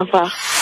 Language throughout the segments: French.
Au.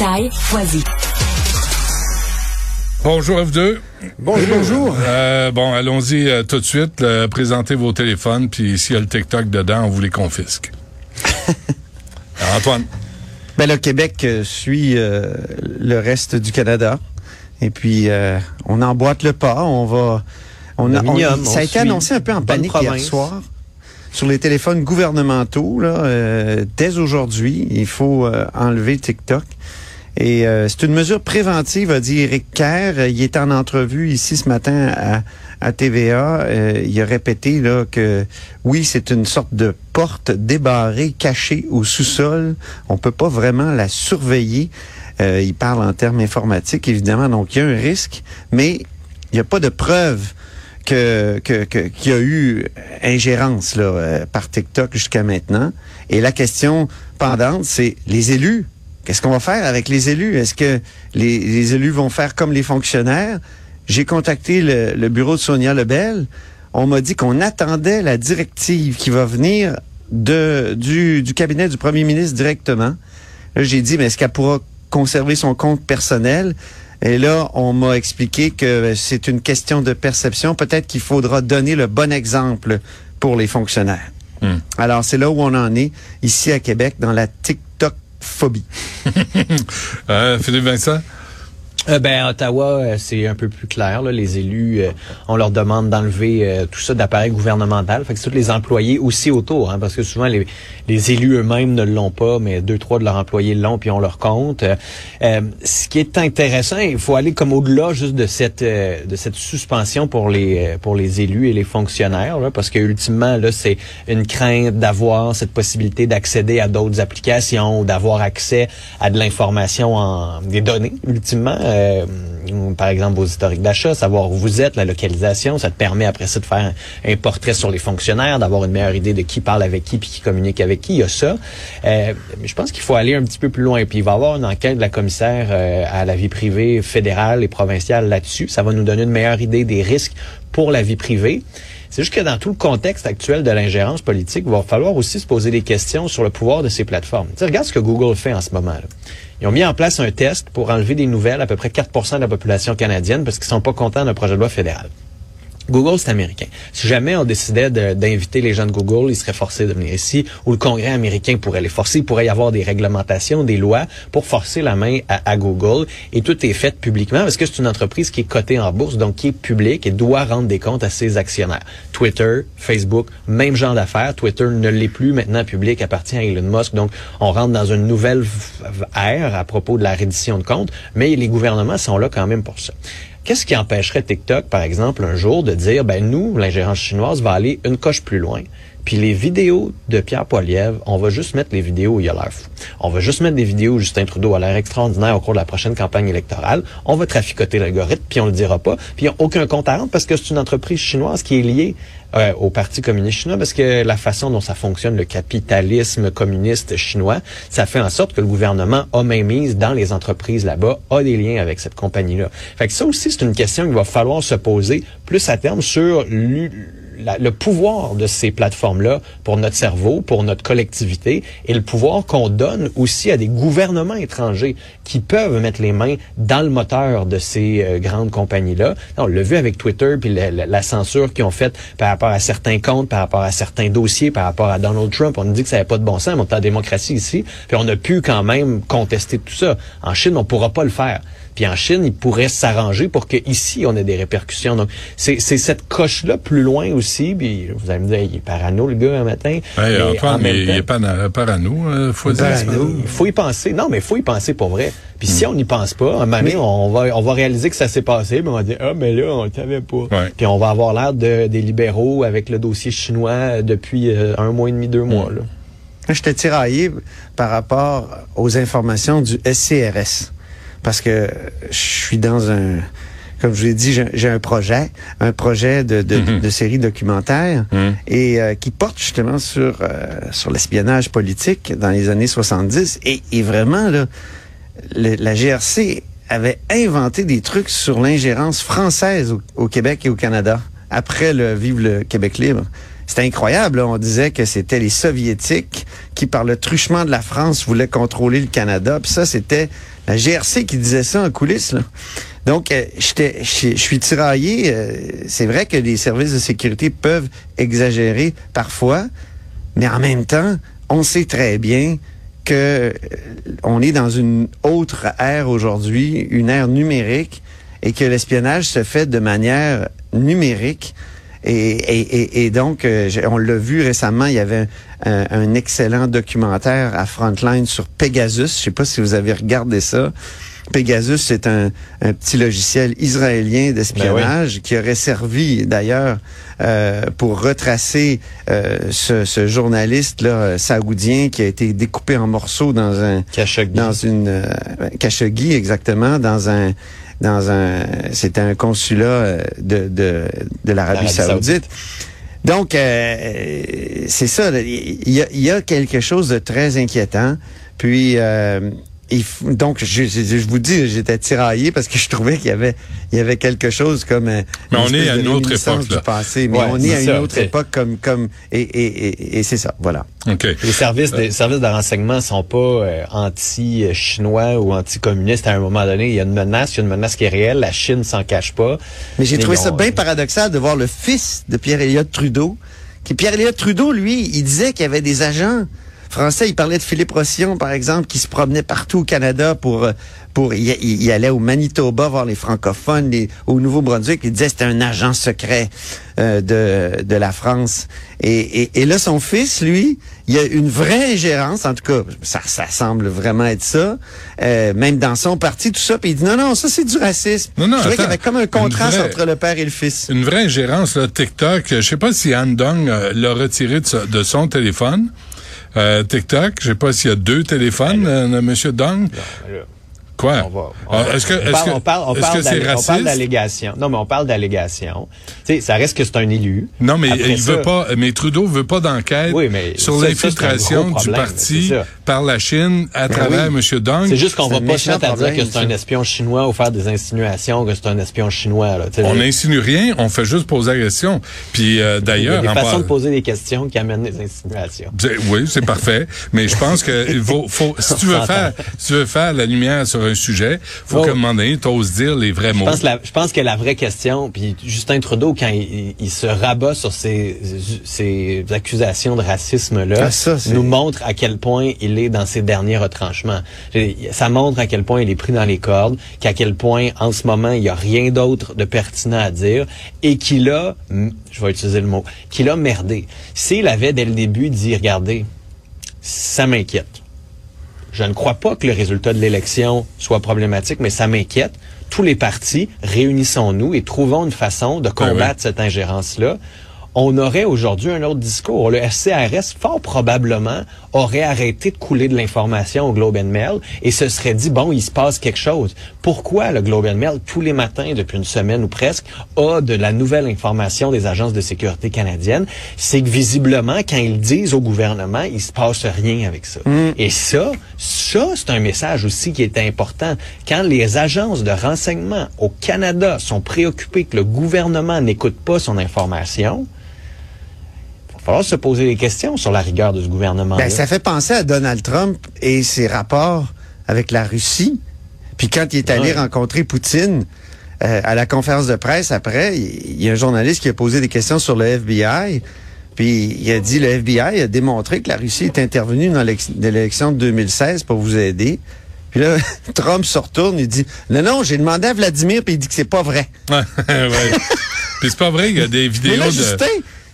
Robitaille. Foisy. Bonjour F2. Bonjour, bonjour. Euh, bon, allons-y euh, tout de suite. là, présentez vos téléphones, puis s'il y a le TikTok dedans, on vous les confisque. Alors, Antoine, Ben, le Québec euh, suit euh, le reste du Canada. Et puis, euh, on emboîte le pas. On va. On a, on- minimum, ça a on été annoncé un peu en Bonne panique hier province. soir sur les téléphones gouvernementaux. Là, euh, dès aujourd'hui, il faut euh, enlever TikTok. Et euh, c'est une mesure préventive, a dit Eric Kerr. Il est en entrevue ici ce matin à, TVA. Euh, il a répété là que oui, c'est une sorte de porte débarrée, cachée au sous-sol. On peut pas vraiment la surveiller. Euh, il parle en termes informatiques, évidemment. Donc, il y a un risque, mais il n'y a pas de preuve qu'il y a eu ingérence euh, par TikTok jusqu'à maintenant. Et la question pendante, c'est les élus. Qu'est-ce qu'on va faire avec les élus? Est-ce que les, les élus vont faire comme les fonctionnaires? J'ai contacté le, le bureau de Sonia Lebel. On m'a dit qu'on attendait la directive qui va venir de, du, du cabinet du premier ministre directement. Là, j'ai dit, mais est-ce qu'elle pourra conserver son compte personnel? Et là, on m'a expliqué que c'est une question de perception. Peut-être qu'il faudra donner le bon exemple pour les fonctionnaires. Hmm. Alors, c'est là où on en est, ici à Québec, dans la TikTok-phobie. euh, Philippe Vincent, Euh, ben, Ottawa, euh, c'est un peu plus clair. Là. Les élus, euh, on leur demande d'enlever euh, tout ça d'appareil gouvernemental. Fait que c'est tous les employés aussi autour, hein, parce que souvent les, élus eux-mêmes ne l'ont pas, mais deux, trois de leurs employés l'ont, puis on leur compte. Ce qui est intéressant, il faut aller comme au-delà juste de cette de cette suspension pour les pour les élus et les fonctionnaires, là, parce que ultimement là, c'est une crainte d'avoir cette possibilité d'accéder à d'autres applications ou d'avoir accès à de l'information en des données ultimement euh, par exemple vos historiques d'achat savoir où vous êtes la localisation ça te permet après ça de faire un, portrait sur les fonctionnaires d'avoir une meilleure idée de qui parle avec qui puis qui communique avec qui. Il y a ça. Euh, je pense qu'il faut aller un petit peu plus loin. Puis il va y avoir une enquête de la commissaire euh, à la vie privée fédérale et provinciale là-dessus. Ça va nous donner une meilleure idée des risques pour la vie privée c'est juste que dans tout le contexte actuel de l'ingérence politique, il va falloir aussi se poser des questions sur le pouvoir de ces plateformes. Tu sais, regarde ce que Google fait en ce moment. là. Ils ont mis en place un test pour enlever des nouvelles à peu près 4% de la population canadienne parce qu'ils sont pas contents d'un projet de loi fédéral. Google, c'est américain. Si jamais on décidait d'inviter les gens de Google, ils seraient forcés de venir ici, ou le Congrès américain pourrait les forcer. Il pourrait y avoir des réglementations, des lois pour forcer la main à, Google. Et tout est fait publiquement parce que c'est une entreprise qui est cotée en bourse, donc qui est publique et doit rendre des comptes à ses actionnaires. Twitter, Facebook, même genre d'affaires. Twitter ne l'est plus maintenant public, appartient à Elon Musk. Donc, on rentre dans une nouvelle ère à propos de la reddition de comptes, mais les gouvernements sont là quand même pour ça. Qu'est-ce qui empêcherait TikTok, par exemple, un jour de dire, ben nous, l'ingérence chinoise va aller une coche plus loin? Puis les vidéos de Pierre Poilievre, on va juste mettre les vidéos où il a l'air fou. On va juste mettre des vidéos où Justin Trudeau a l'air extraordinaire au cours de la prochaine campagne électorale. On va traficoter l'algorithme, puis on le dira pas. Puis il n'y a aucun compte à rendre parce que c'est une entreprise chinoise qui est liée euh, au Parti communiste chinois parce que la façon dont ça fonctionne, le capitalisme communiste chinois, ça fait en sorte que le gouvernement a même mise dans les entreprises là-bas, a des liens avec cette compagnie-là. Fait que ça aussi, c'est une question qu'il va falloir se poser plus à terme sur le pouvoir de ces plateformes-là pour notre cerveau, pour notre collectivité, et le pouvoir qu'on donne aussi à des gouvernements étrangers qui peuvent mettre les mains dans le moteur de ces euh, grandes compagnies-là. On l'a vu avec Twitter, puis la censure qu'ils ont faite par rapport à certains comptes, par rapport à certains dossiers, par rapport à Donald Trump. On nous dit que ça n'avait pas de bon sens, mais on est en démocratie ici, puis on a pu quand même contester tout ça. En Chine, on pourra pas le faire. Puis en Chine, ils pourraient s'arranger pour que ici on ait des répercussions. Donc c'est cette coche là plus loin aussi. Puis vous allez me dire, il est parano le gars un matin. Hey, Mais en Antoine, même il, est pana- parano, euh, faut dire. il faut y penser. Non, mais il faut y penser pour vrai. Puis si on n'y pense pas, un moment donné, on va, on va réaliser que ça s'est passé, mais on va dire, ah, mais là, on le savait pas. Ouais. Puis on va avoir l'air de, des libéraux avec le dossier chinois depuis euh, un mois et demi, deux mois. Là. Moi, J'étais tiraillé par rapport aux informations du SCRS. Parce que je suis dans un, comme je vous l'ai dit, j'ai un projet, un projet de, de, Mhm. de série documentaire Mhm. et euh, qui porte justement sur euh, sur l'espionnage politique dans les années 70 et, et vraiment là, le- la GRC avait inventé des trucs sur l'ingérence française au, au Québec et au Canada après le Vive le Québec libre. C'était incroyable. là. On disait que c'était les Soviétiques qui, par le truchement de la France, voulaient contrôler le Canada. Puis ça, c'était la GRC qui disait ça en coulisses. Donc, euh, je suis tiraillé. euh, C'est vrai que les services de sécurité peuvent exagérer parfois, mais en même temps, on sait très bien que euh, on est dans une autre ère aujourd'hui, une ère numérique, et que l'espionnage se fait de manière numérique. Et, et, et, et donc, euh, on l'a vu récemment, il y avait un, un excellent documentaire à Frontline sur Pegasus. Je sais pas si vous avez regardé ça. Pegasus, c'est un, un petit logiciel israélien d'espionnage qui aurait servi d'ailleurs euh, pour retracer euh, ce, ce journaliste là euh, saoudien qui a été découpé en morceaux dans un Khashoggi. dans une euh, Khashoggi exactement dans un dans un c'était un consulat euh, de de, de l'Arabie Saoudite. Donc euh, c'est ça, il y y a quelque chose de très inquiétant. Puis euh, donc je, je, je vous dis j'étais tiraillé parce que je trouvais qu'il y avait il y avait quelque chose comme euh, Mais on est à de une autre époque, là. du passé, mais Ouais, on est à une ça, autre époque comme comme et et, et, et c'est ça, voilà. OK. Les services, de, services de renseignement sont pas euh, anti-chinois ou anti-communistes à un moment donné. Il y a une menace, il y a une menace qui est réelle. La Chine s'en cache pas. Mais j'ai trouvé ça ont- bien paradoxal de voir le fils de Pierre-Éliott Trudeau. Qui Pierre-Éliott Trudeau, lui, il disait qu'il y avait des agents français. Il parlait de Philippe Rossillon, par exemple, qui se promenait partout au Canada pour euh, pour il, allait au Manitoba voir les francophones, les- au Nouveau-Brunswick. Il disait c'était un agent secret euh, de de la France. Et, et, et là, son fils, lui, il y a une vraie ingérence. En tout cas, ça ça semble vraiment être ça. Euh, même dans son parti, tout ça. Puis il dit non non, ça c'est du racisme. Non, non, Je qu'il y avait comme un contraste vraie- entre le père et le fils. Une vraie ingérence, là, TikTok. Je sais pas si Han Dong euh, l'a retiré de son téléphone. Euh, TikTok, je sais pas s'il y a deux téléphones, euh, Monsieur Dong. Quoi? On va- on Ah, va- Est-ce que, on est-ce parle- que, on parle, on est-ce parle que c'est d'allé- on parle raciste? d'allégations. Non, mais on parle d'allégations. Tu sais, ça reste que c'est un élu. Non, mais Après il ça- veut pas, mais Trudeau veut pas d'enquête Oui, mais sur ça- l'infiltration du parti par la Chine à travers oui. Monsieur Dong. C'est juste qu'on va pas se mettre à dire que c'est un espion chinois ou faire des insinuations que c'est un espion chinois. Là, On il n'insinue rien, on fait juste poser la question. Puis euh, y a d'ailleurs, des façons par- de poser des questions qui amènent des insinuations. C'est- Oui, c'est parfait. Mais je pense que il faut, faut- si tu veux faire, si tu veux faire la lumière sur un sujet, faut Oh. qu'à un moment donné, t'oses dire les vrais Je mots. pense, la- je pense que la vraie question, puis Justin Trudeau, quand il, se rabat sur ces, ces accusations de racisme-là, Ah, nous montre à quel point il est dans ses derniers retranchements. Ça montre à quel point il est pris dans les cordes, qu'à quel point, en ce moment, il n'y a rien d'autre de pertinent à dire, et qu'il a, je vais utiliser le mot, qu'il a merdé. S'il avait, dès le début, dit, regardez, ça m'inquiète. Je ne crois pas que le résultat de l'élection soit problématique, mais ça m'inquiète. Tous les partis, réunissons-nous et trouvons une façon de combattre oui. cette ingérence-là. On aurait aujourd'hui un autre discours. Le SCRS, fort probablement, aurait arrêté de couler de l'information au Globe and Mail et se serait dit, bon, il se passe quelque chose. Pourquoi le Globe and Mail, tous les matins, depuis une semaine ou presque, a de la nouvelle information des agences de sécurité canadiennes? C'est que visiblement, quand ils disent au gouvernement, il se passe rien avec ça. Et ça, ça, c'est un message aussi qui est important. Quand les agences de renseignement au Canada sont préoccupées que le gouvernement n'écoute pas son information, va falloir se poser des questions sur la rigueur de ce gouvernement. Ben, ça fait penser à Donald Trump et ses rapports avec la Russie. Puis quand il est allé Ouais. rencontrer Poutine euh, à la conférence de presse après, il y a un journaliste qui a posé des questions sur le FBI. Puis il a dit le FBI a démontré que la Russie est intervenue dans l'élection de 2016 pour vous aider. Puis là, Trump se retourne, il dit non non, j'ai demandé à Vladimir puis il dit que c'est pas vrai. Ouais. ouais. Puis c'est pas vrai, il y a des Mais vidéos là, de. Justin,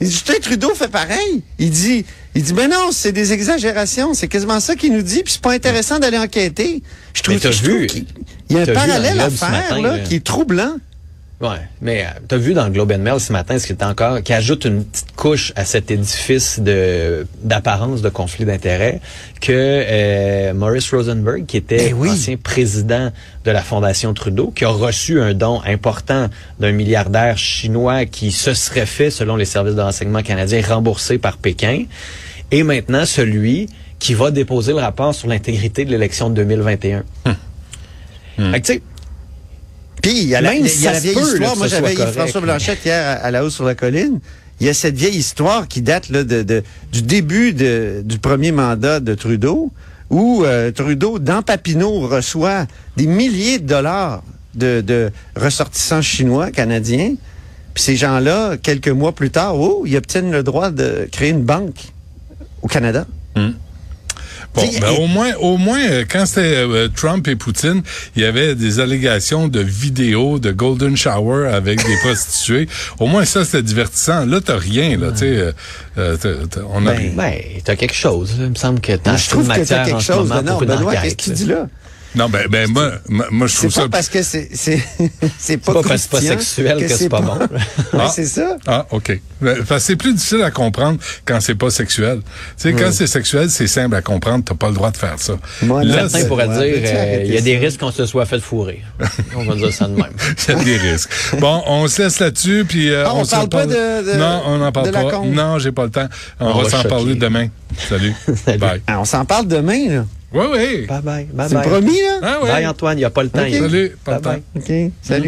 Justin Trudeau fait pareil. Il dit, il dit, ben non, c'est des exagérations. C'est quasiment ça qu'il nous dit, puis c'est pas intéressant d'aller enquêter. Je trouve, Mais je vu- il y a un parallèle à faire, matin, là, là. qui est troublant. Ouais, mais euh, t'as vu dans le Globe and Mail ce matin ce qui est encore, qui ajoute une petite couche à cet édifice de d'apparence de conflit d'intérêts que euh, Maurice Rosenberg, qui était Ben oui. ancien président de la Fondation Trudeau, qui a reçu un don important d'un milliardaire chinois qui se serait fait, selon les services de renseignement canadiens, remboursé par Pékin, et maintenant celui qui va déposer le rapport sur l'intégrité de l'élection de 2021. Fait que, tu sais, Puis, il y a la, Même il y a si la ça se vieille peut, histoire. Moi, j'avais François Blanchette hier à, à la hausse sur la colline. Il y a cette vieille histoire qui date là, de, de- du début de- du premier mandat de Trudeau, où euh, Trudeau, dans Papineau, reçoit des milliers de dollars de, de ressortissants chinois, canadiens. Puis ces gens-là, quelques mois plus tard, oh, ils obtiennent le droit de créer une banque au Canada. Bon, ben, au moins, au moins, euh, quand c'était euh, Trump et Poutine, il y avait des allégations de vidéos de golden shower avec des prostituées. Au moins, ça, c'était divertissant. Là, t'as rien, là, tu sais. euh, euh, t'as- t'as- on a Ben, rien. Ben, t'as quelque chose. là. Il me semble que t'as Moi, je trouve que t'as quelque chose. moment Non, Benoît, qu'est-ce que tu dis là? Non, ben, ben, moi, moi, moi, je C'est trouve pas ça. parce que c'est c'est c'est pas pas parce que c'est pas sexuel que c'est pas bon. Ah. c'est ça. Ah, OK. Ben, c'est plus difficile à comprendre quand c'est pas sexuel. Tu sais, quand c'est sexuel, c'est simple à comprendre. T'as pas le droit de faire ça. Moi, Là, Certains pourraient ouais, dire, euh, il y a des ça? risques qu'on se soit fait fourrer. on va dire ça de même. Il y a des risques. Bon, on se laisse là-dessus, puis euh, Ah, on se parle pas de- de- Non, on n'en parle pas. Non, j'ai pas le temps. On, On va va s'en parler demain. Salut. Salut. Bye. Ah, on s'en parle demain, là. Oui, oui. Bye bye. Bye C'est bye. promis, là? Ah, oui. Bye Antoine, il n'y a pas le temps. Salut. Pas le Bye temps. bye. OK. Salut.